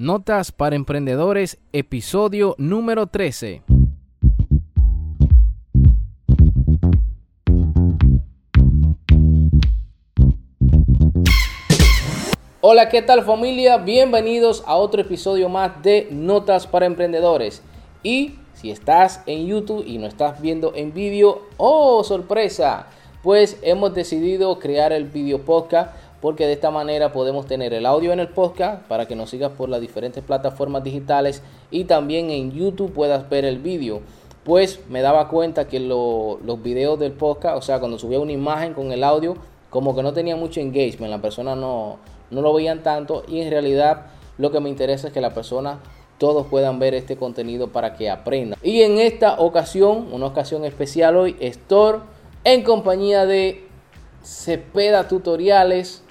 Notas para Emprendedores, episodio número 13. Hola, ¿qué tal familia? Bienvenidos a otro episodio más de Notas para Emprendedores. Y si estás en YouTube y no estás viendo en vídeo, ¡oh, sorpresa! Pues hemos decidido crear el video podcast porque de esta manera podemos tener el audio en el podcast para que nos sigas por las diferentes plataformas digitales y también en YouTube puedas ver el vídeo. Pues me daba cuenta que los videos del podcast, o sea, cuando subía una imagen con el audio, como que no tenía mucho engagement, la persona no, no lo veían tanto y en realidad lo que me interesa es que la persona todos puedan ver este contenido para que aprendan. Y en esta ocasión, una ocasión especial hoy, estoy en compañía de Cepeda Tutoriales,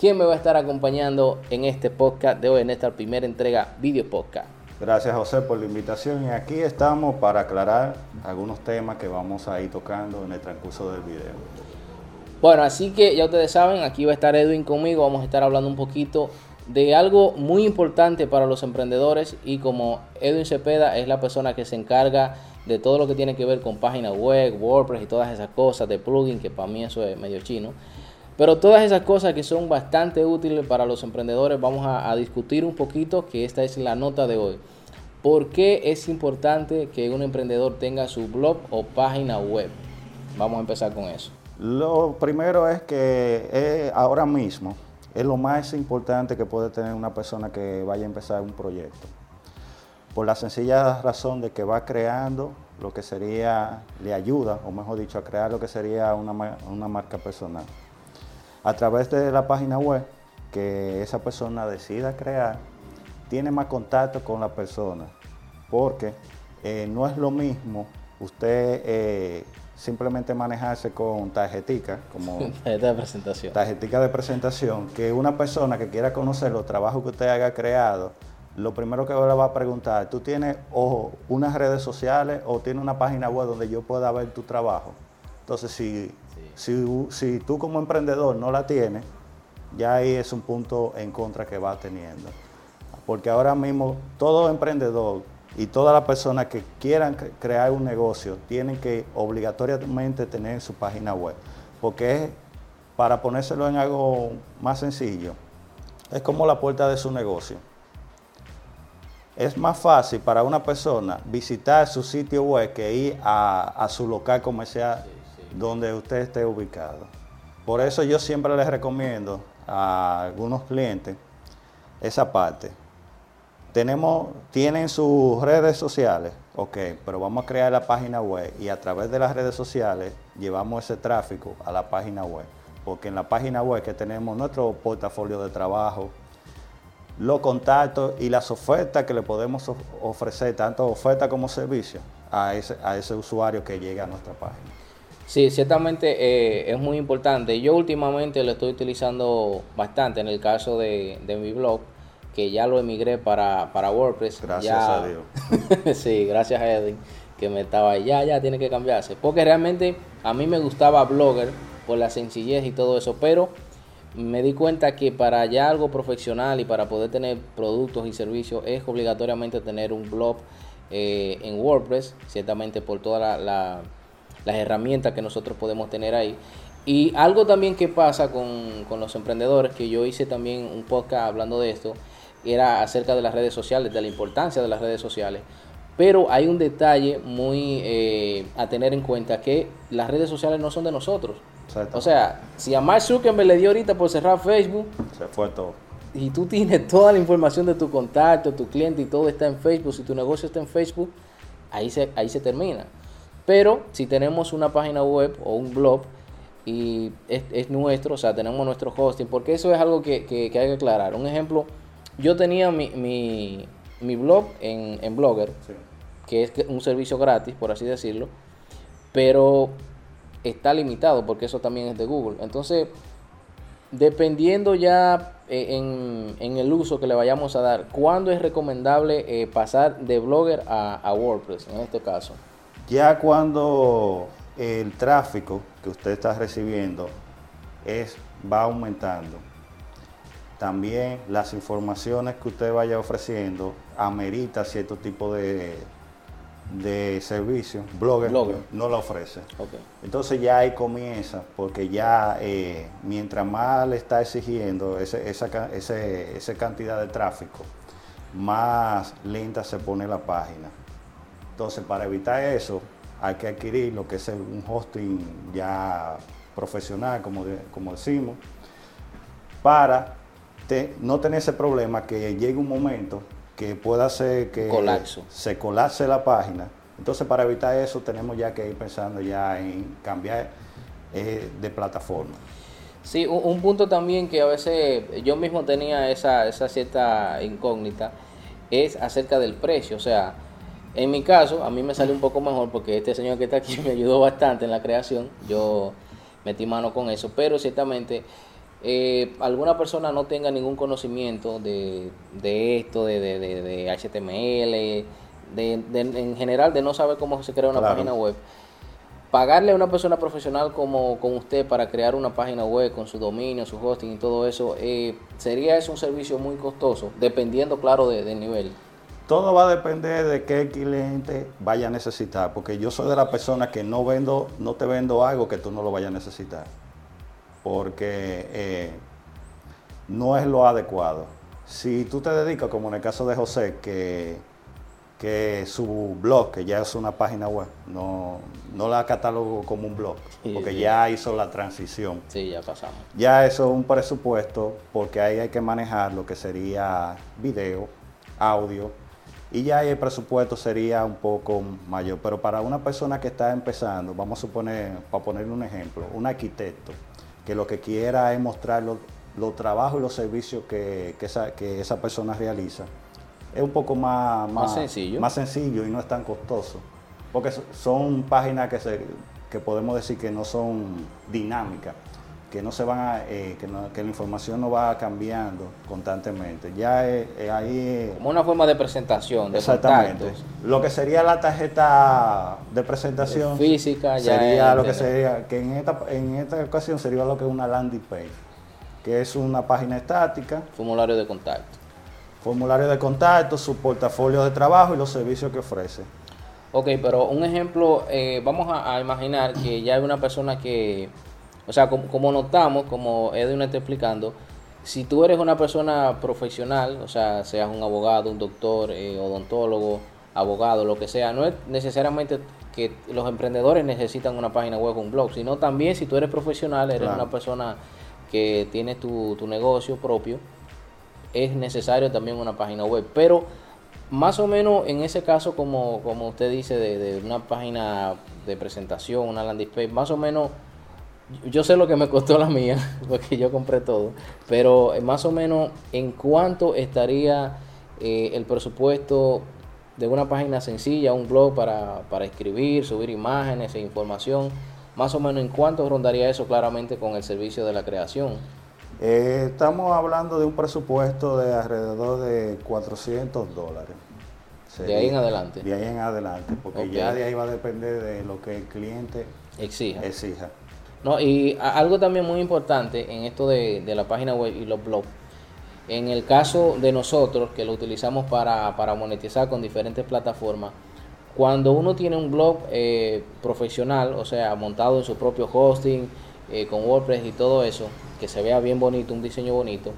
¿Quién me va a estar acompañando en este podcast de hoy, en esta primera entrega video podcast. Gracias José por la invitación y aquí estamos para aclarar algunos temas que vamos a ir tocando en el transcurso del video. Bueno, así que ya ustedes saben, aquí va a estar Edwin conmigo, vamos a estar hablando un poquito de algo muy importante para los emprendedores y como Edwin Cepeda es la persona que se encarga de todo lo que tiene que ver con páginas web, WordPress y todas esas cosas de plugin, que para mí eso es medio chino. Pero todas esas cosas que son bastante útiles para los emprendedores, vamos a, discutir un poquito, que esta es la nota de hoy. ¿Por qué es importante que un emprendedor tenga su blog o página web? Vamos a empezar con eso. Lo primero es que ahora mismo es lo más importante que puede tener una persona que vaya a empezar un proyecto. Por la sencilla razón de que va creando lo que sería, le ayuda, o mejor dicho, a crear lo que sería una, una marca personal a través de la página web que esa persona decida crear, tiene más contacto con la persona, porque eh, no es lo mismo usted eh, simplemente manejarse con tarjetica, como tarjeta de presentación. Tarjetica de presentación, que una persona que quiera conocer los trabajos que usted haya creado, lo primero que le va a preguntar, ¿tú tienes o unas redes sociales o tienes una página web donde yo pueda ver tu trabajo? Entonces, si si, tú como emprendedor no la tienes, ya ahí es un punto en contra que va teniendo. Porque ahora mismo todo emprendedor y todas las personas que quieran crear un negocio tienen que obligatoriamente tener su página web. Porque es, para ponérselo en algo más sencillo, es como la puerta de su negocio. Es más fácil para una persona visitar su sitio web que ir a, a su local comercial donde usted esté ubicado. Por eso yo siempre les recomiendo a algunos clientes esa parte. Tenemos, tienen sus redes sociales, ok, pero vamos a crear la página web y a través de las redes sociales llevamos ese tráfico a la página web. Porque en la página web que tenemos nuestro portafolio de trabajo, los contactos y las ofertas que le podemos ofrecer, tanto oferta como servicio, a ese, a ese usuario que llega a nuestra página. Sí, ciertamente eh, es muy importante. Yo últimamente lo estoy utilizando bastante en el caso de, mi blog, que ya lo emigré para, para WordPress. Gracias a Dios. sí, gracias a Edwin, que me estaba ahí. Ya, ya tiene que cambiarse. Porque realmente a mí me gustaba Blogger por la sencillez y todo eso, pero me di cuenta que para ya algo profesional y para poder tener productos y servicios es obligatoriamente tener un blog eh, en WordPress, ciertamente por toda la las herramientas que nosotros podemos tener ahí. Y algo también que pasa con, los emprendedores, que yo hice también un podcast hablando de esto, era acerca de las redes sociales, de la importancia de las redes sociales. Pero hay un detalle muy eh, a tener en cuenta, que las redes sociales no son de nosotros. O sea, si a Mark Zuckerberg le dio ahorita por cerrar Facebook, se fue todo. Y tú tienes toda la información de tu contacto, tu cliente y todo está en Facebook, si tu negocio está en Facebook, ahí se, ahí se termina. Pero si tenemos una página web o un blog y es, nuestro, o sea, tenemos nuestro hosting, porque eso es algo que, hay que aclarar. Un ejemplo, yo tenía mi, mi, blog en, en Blogger, que es un servicio gratis, por así decirlo, pero está limitado porque eso también es de Google. Entonces, dependiendo ya eh, en, el uso que le vayamos a dar, ¿cuándo es recomendable eh, pasar de Blogger a, a WordPress en este caso? Ya cuando el tráfico que usted está recibiendo es, va aumentando, también las informaciones que usted vaya ofreciendo amerita cierto tipo de, de servicio, Blogger, no la ofrece. Entonces ya ahí comienza, porque ya eh, mientras más le está exigiendo ese, esa, ese, cantidad de tráfico, más lenta se pone la página. Entonces para evitar eso hay que adquirir lo que es un hosting ya profesional, como, como decimos, para no tener ese problema que llegue un momento que pueda hacer que se colapse la página. Entonces, para evitar eso, tenemos ya que ir pensando ya en cambiar eh, de plataforma. Sí, un, punto también que a veces yo mismo tenía esa, esa cierta incógnita es acerca del precio. O sea, en mi caso, a mí me sale un poco mejor porque este señor que está aquí me ayudó bastante en la creación. Yo metí mano con eso, pero ciertamente eh, alguna persona no tenga ningún conocimiento de, esto, de, de, HTML, en general de no saber cómo se crea una página web, pagarle a una persona profesional como, con usted para crear una página web con su dominio, su hosting y todo eso, eh, sería eso un servicio muy costoso, dependiendo, claro, del nivel. Todo va a depender de qué cliente vaya a necesitar, porque yo soy de la persona que no vendo, no te vendo algo que tú no lo vayas a necesitar porque eh, no es lo adecuado. Si tú te dedicas, como en el caso de José, que, que su blog, que ya es una página web, no, no la catalogo como un blog, porque ya hizo la transición. Sí, ya pasamos. Ya eso es un presupuesto, porque ahí hay que manejar lo que sería video, audio, y ya el presupuesto sería un poco mayor. Pero para una persona que está empezando, vamos a suponer, para ponerle un ejemplo, un arquitecto, que lo que quiera es mostrar los trabajos y los servicios que, esa, persona realiza. Es un poco más, más, sencillo. más sencillo y no es tan costoso. Porque son páginas que, se, que podemos decir que no son dinámicas, que no se van a, eh, que, la información no va cambiando constantemente. Ya es, ahí como una forma de presentación, de exactamente. Lo que sería la tarjeta de presentación física ya sería lo que sería que en esta en esta ocasión sería lo que es una landing page, que es una página estática, formulario de contacto. Formulario de contacto, su portafolio de trabajo y los servicios que ofrece. Ok, pero un ejemplo, eh, vamos a imaginar que ya hay una persona que o sea, como, notamos, como Edwin está explicando, si tú eres una persona profesional, o sea, seas un abogado, un doctor, eh, odontólogo, abogado, lo que sea, no es necesariamente que los emprendedores necesitan una página web o un blog, sino también si tú eres profesional, eres una persona que tiene tu, negocio propio, es necesario también una página web. Pero más o menos en ese caso, como, como usted dice, de, de una página de presentación, una landing page, más o menos yo sé lo que me costó la mía, porque yo compré todo, pero más o menos en cuánto estaría eh, el presupuesto de una página sencilla, un blog para, escribir, subir imágenes e información, más o menos en cuánto rondaría eso claramente con el servicio de la creación. Eh, estamos hablando de un presupuesto de alrededor de 400 dólares. de ahí en adelante. De ahí en adelante, porque ya de ahí va a depender de lo que el cliente exija. exija. No, y algo también muy importante en esto de, la página web y los blogs. En el caso de nosotros, que lo utilizamos para, monetizar con diferentes plataformas, cuando uno tiene un blog eh, profesional, o sea, montado en su propio hosting, eh, con WordPress y todo eso, que se vea bien bonito, un diseño bonito,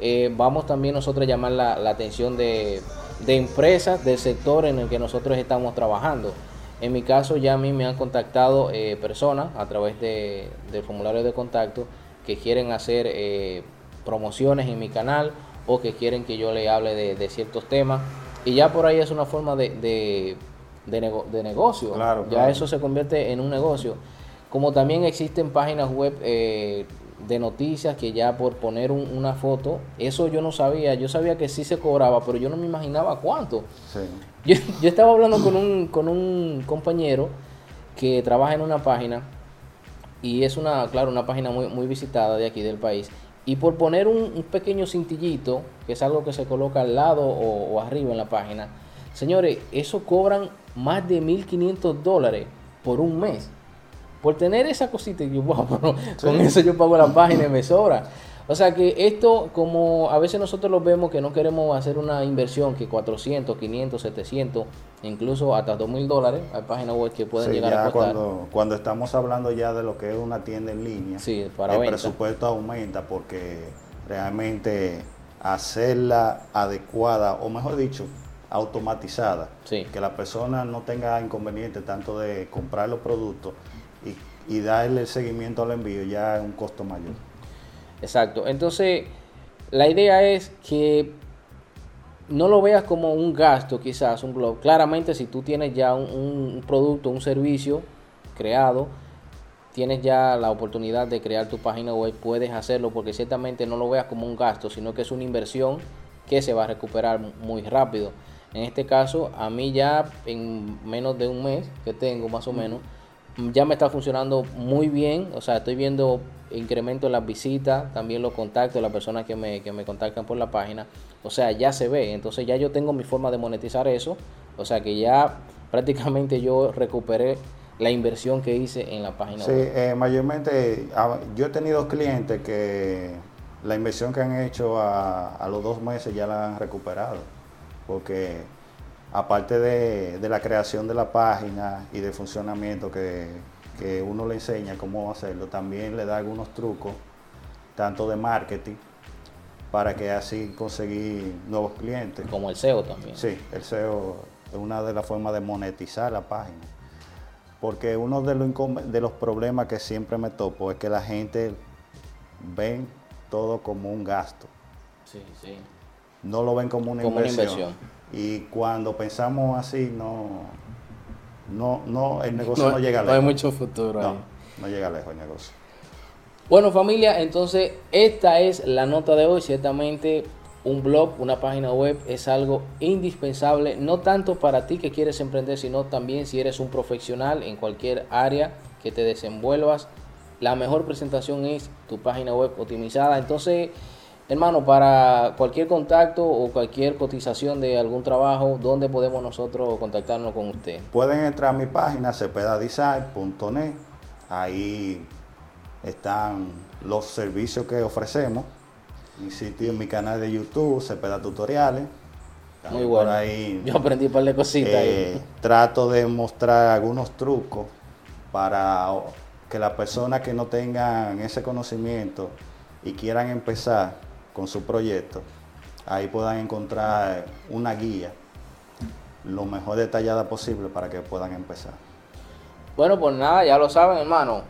eh, vamos también nosotros a llamar la, la atención de, de empresas del sector en el que nosotros estamos trabajando. En mi caso ya a mí me han contactado eh, personas a través de, del formulario de contacto que quieren hacer eh, promociones en mi canal o que quieren que yo le hable de, ciertos temas. Y ya por ahí es una forma de, de, de, negocio. ya eso se convierte en un negocio. Como también existen páginas web eh, de noticias que ya por poner una foto, eso yo no sabía, yo sabía que sí se cobraba, pero yo no me imaginaba cuánto. Yo, yo, estaba hablando con un, con un compañero que trabaja en una página y es una, claro, una página muy, muy visitada de aquí del país. Y por poner un, pequeño cintillito, que es algo que se coloca al lado o, o arriba en la página, señores, eso cobran más de 1.500 dólares por un mes por tener esa cosita, yo, con eso yo pago la página y me sobra. O sea que esto, como a veces nosotros lo vemos que no queremos hacer una inversión que 400, 500, 700, incluso hasta 2 mil dólares, hay páginas web que pueden llegar a costar. Cuando, cuando estamos hablando ya de lo que es una tienda en línea, el presupuesto aumenta porque realmente hacerla adecuada, o mejor dicho, automatizada, que la persona no tenga inconveniente tanto de comprar los productos y, darle seguimiento al envío ya es un costo mayor. Exacto, entonces la idea es que no lo veas como un gasto quizás, un blog. Claramente si tú tienes ya un, un producto, un servicio creado, tienes ya la oportunidad de crear tu página web, puedes hacerlo porque ciertamente no lo veas como un gasto, sino que es una inversión que se va a recuperar muy rápido. En este caso, a mí ya en menos de un mes que tengo más o menos, ya me está funcionando muy bien. O sea, estoy viendo incremento en las visitas, también los contactos las personas que me, que me contactan por la página. O sea, ya se ve. Entonces ya yo tengo mi forma de monetizar eso. O sea que ya prácticamente yo recuperé la inversión que hice en la página sí, Eh, mayormente ah, yo he tenido clientes que la inversión que han hecho a, a los dos meses ya la han recuperado porque aparte de, la creación de la página y de funcionamiento que, uno le enseña cómo hacerlo, también le da algunos trucos, tanto de marketing, para que así conseguir nuevos clientes. Como el SEO también. Sí, el SEO es una de las formas de monetizar la página. Porque uno de los, de los problemas que siempre me topo es que la gente ve todo como un gasto. Sí, sí no lo ven como una, inversión. Y cuando pensamos así, no, no, no el negocio no, llega lejos. No hay mucho futuro ahí. No llega lejos el negocio. Bueno familia, entonces esta es la nota de hoy. Ciertamente un blog, una página web es algo indispensable, no tanto para ti que quieres emprender, sino también si eres un profesional en cualquier área que te desenvuelvas. La mejor presentación es tu página web optimizada. Entonces, Hermano, para cualquier contacto o cualquier cotización de algún trabajo, ¿dónde podemos nosotros contactarnos con usted? Pueden entrar a mi página cepedadisign.net. Ahí están los servicios que ofrecemos. Mi sitio, en mi canal de YouTube, Cepeda Tutoriales. Muy bueno. Ahí, Yo aprendí un par de cositas. Eh, trato de mostrar algunos trucos para que las personas que no tengan ese conocimiento y quieran empezar con su proyecto, ahí puedan encontrar una guía lo mejor detallada posible para que puedan empezar. Bueno, pues nada, ya lo saben, hermano.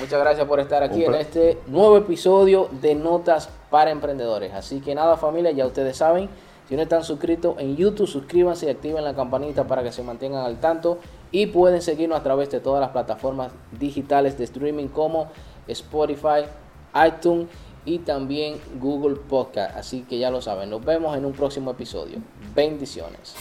Muchas gracias por estar aquí en este nuevo episodio de Notas para Emprendedores. Así que nada, familia, ya ustedes saben. Si no están suscritos en YouTube, suscríbanse y activen la campanita para que se mantengan al tanto. Y pueden seguirnos a través de todas las plataformas digitales de streaming como Spotify, iTunes y también Google Podcast. Así que ya lo saben, nos vemos en un próximo episodio. Bendiciones.